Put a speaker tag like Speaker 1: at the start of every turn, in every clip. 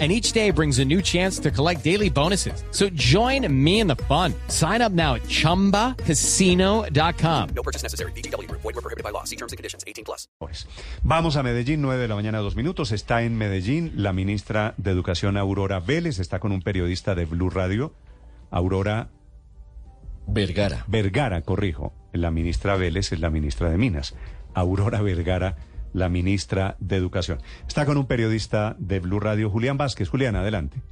Speaker 1: And each day brings a new chance to collect daily bonuses. So join me in the fun. Sign up now at chumbacasino.com.
Speaker 2: No purchase necessary. BGW. Void were prohibited by law. See terms and conditions. 18 plus.
Speaker 3: Pues, Vamos a Medellín, 9 de la mañana, dos minutos. Está en Medellín la ministra de Educación, Aurora Vélez. Está con un periodista de Blue Radio, Aurora
Speaker 4: Vergara.
Speaker 3: Vergara, corrijo. La ministra Vélez es la ministra de Minas. Aurora Vergara, la ministra de Educación. Está con un periodista de Blue Radio, Julián Vázquez. Julián, adelante.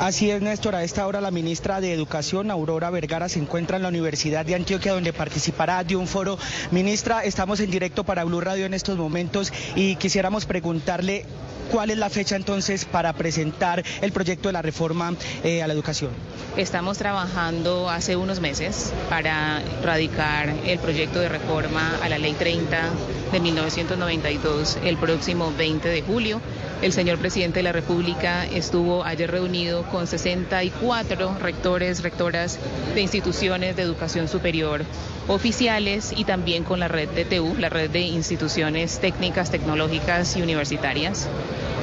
Speaker 5: Así es, Néstor. A esta hora la ministra de Educación, Aurora Vergara, se encuentra en la Universidad de Antioquia, donde participará de un foro. Ministra, estamos en directo para Blue Radio en estos momentos y quisiéramos preguntarle cuál es la fecha entonces para presentar el proyecto de la reforma eh, a la educación.
Speaker 6: Estamos trabajando hace unos meses para radicar el proyecto de reforma a la Ley 30 de 1992 el próximo 20 de julio. El señor presidente de la República estuvo ayer reunido con 64 rectores, rectoras de instituciones de educación superior oficiales y también con la red de TU, la red de instituciones técnicas, tecnológicas y universitarias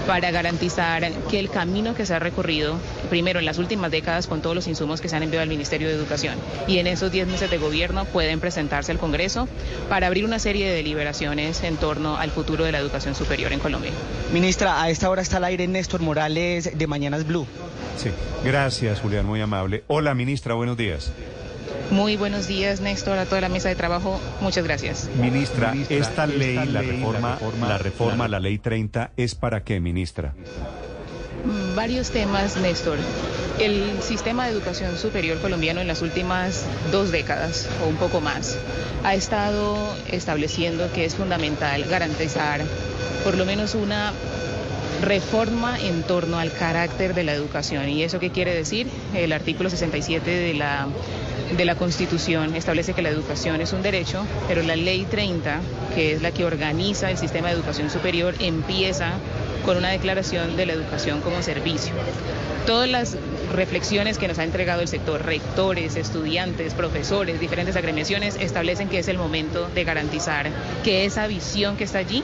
Speaker 6: para garantizar que el camino que se ha recorrido, primero en las últimas décadas con todos los insumos que se han enviado al Ministerio de Educación y en esos 10 meses de gobierno pueden presentarse al Congreso para abrir una serie de deliberaciones en torno al futuro de la educación superior en Colombia.
Speaker 5: Ministra, a esta hora está al aire Néstor Morales de Mañanas Blue.
Speaker 3: Sí, gracias, Julián, muy amable. Hola, ministra, buenos días.
Speaker 6: Muy buenos días, Néstor, a toda la mesa de trabajo. Muchas gracias.
Speaker 3: Ministra, esta ley, la reforma, la reforma, la ley 30, ¿es para qué, ministra?
Speaker 6: Varios temas, Néstor. El sistema de educación superior colombiano en las últimas dos décadas o un poco más ha estado estableciendo que es fundamental garantizar por lo menos una reforma en torno al carácter de la educación. ¿Y eso qué quiere decir? El artículo 67 de la, de la Constitución establece que la educación es un derecho, pero la ley 30, que es la que organiza el sistema de educación superior, empieza con una declaración de la educación como servicio. Todas las reflexiones que nos ha entregado el sector, rectores, estudiantes, profesores, diferentes agremiaciones, establecen que es el momento de garantizar que esa visión que está allí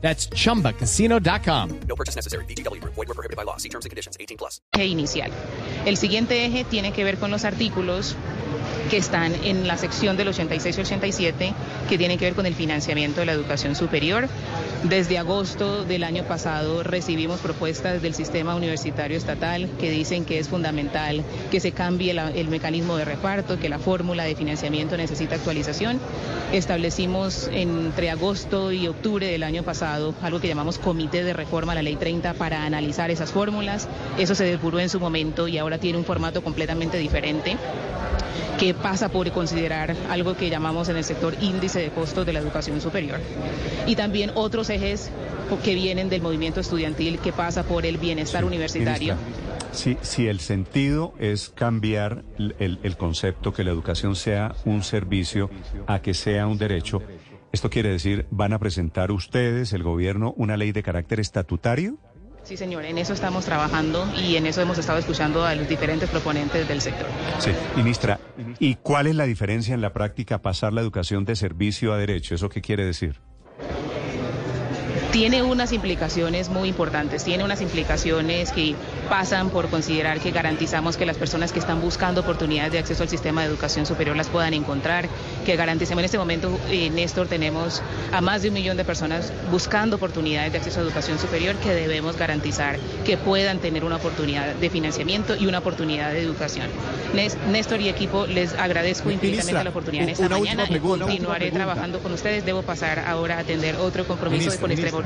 Speaker 1: That's chumbacasino.com.
Speaker 2: No purchase necessary. BGW. Void were prohibited by law. See terms and conditions. 18 plus.
Speaker 6: inicial. El siguiente eje tiene que ver con los artículos que están en la sección del 86 y 87 que tienen que ver con el financiamiento de la educación superior. Desde agosto del año pasado recibimos propuestas del sistema universitario estatal que dicen que es fundamental que se cambie el mecanismo de reparto, que la fórmula de financiamiento necesita actualización. Establecimos entre agosto y octubre del año pasado algo que llamamos Comité de Reforma a la Ley 30 para analizar esas fórmulas. Eso se depuró en su momento y ahora tiene un formato completamente diferente que pasa por considerar algo que llamamos en el sector índice de costos de la educación superior. Y también otros ejes que vienen del movimiento estudiantil que pasa por el bienestar universitario.
Speaker 3: Ministra, Si, si el sentido es cambiar el, el- el concepto que la educación sea un servicio a que sea un derecho, ¿esto quiere decir van a presentar ustedes, el gobierno, una ley de carácter estatutario?
Speaker 6: Sí, señor, en eso estamos trabajando y en eso hemos estado escuchando a los diferentes proponentes del sector.
Speaker 3: Sí. Ministra, ¿y cuál es la diferencia en la práctica pasar la educación de servicio a derecho? ¿Eso qué quiere decir?
Speaker 6: Tiene unas implicaciones muy importantes, tiene unas implicaciones que pasan por considerar que garantizamos que las personas que están buscando oportunidades de acceso al sistema de educación superior las puedan encontrar, que garanticemos en este momento, eh, Néstor, tenemos a más de un millón de personas buscando oportunidades de acceso a educación superior que debemos garantizar que puedan tener una oportunidad de financiamiento y una oportunidad de educación. Néstor y equipo, les agradezco infinitamente la oportunidad en esta mañana y
Speaker 3: pregunta,
Speaker 6: continuaré trabajando con ustedes. Debo pasar ahora a atender otro compromiso
Speaker 3: Ministra,
Speaker 6: con extrema
Speaker 3: ministra,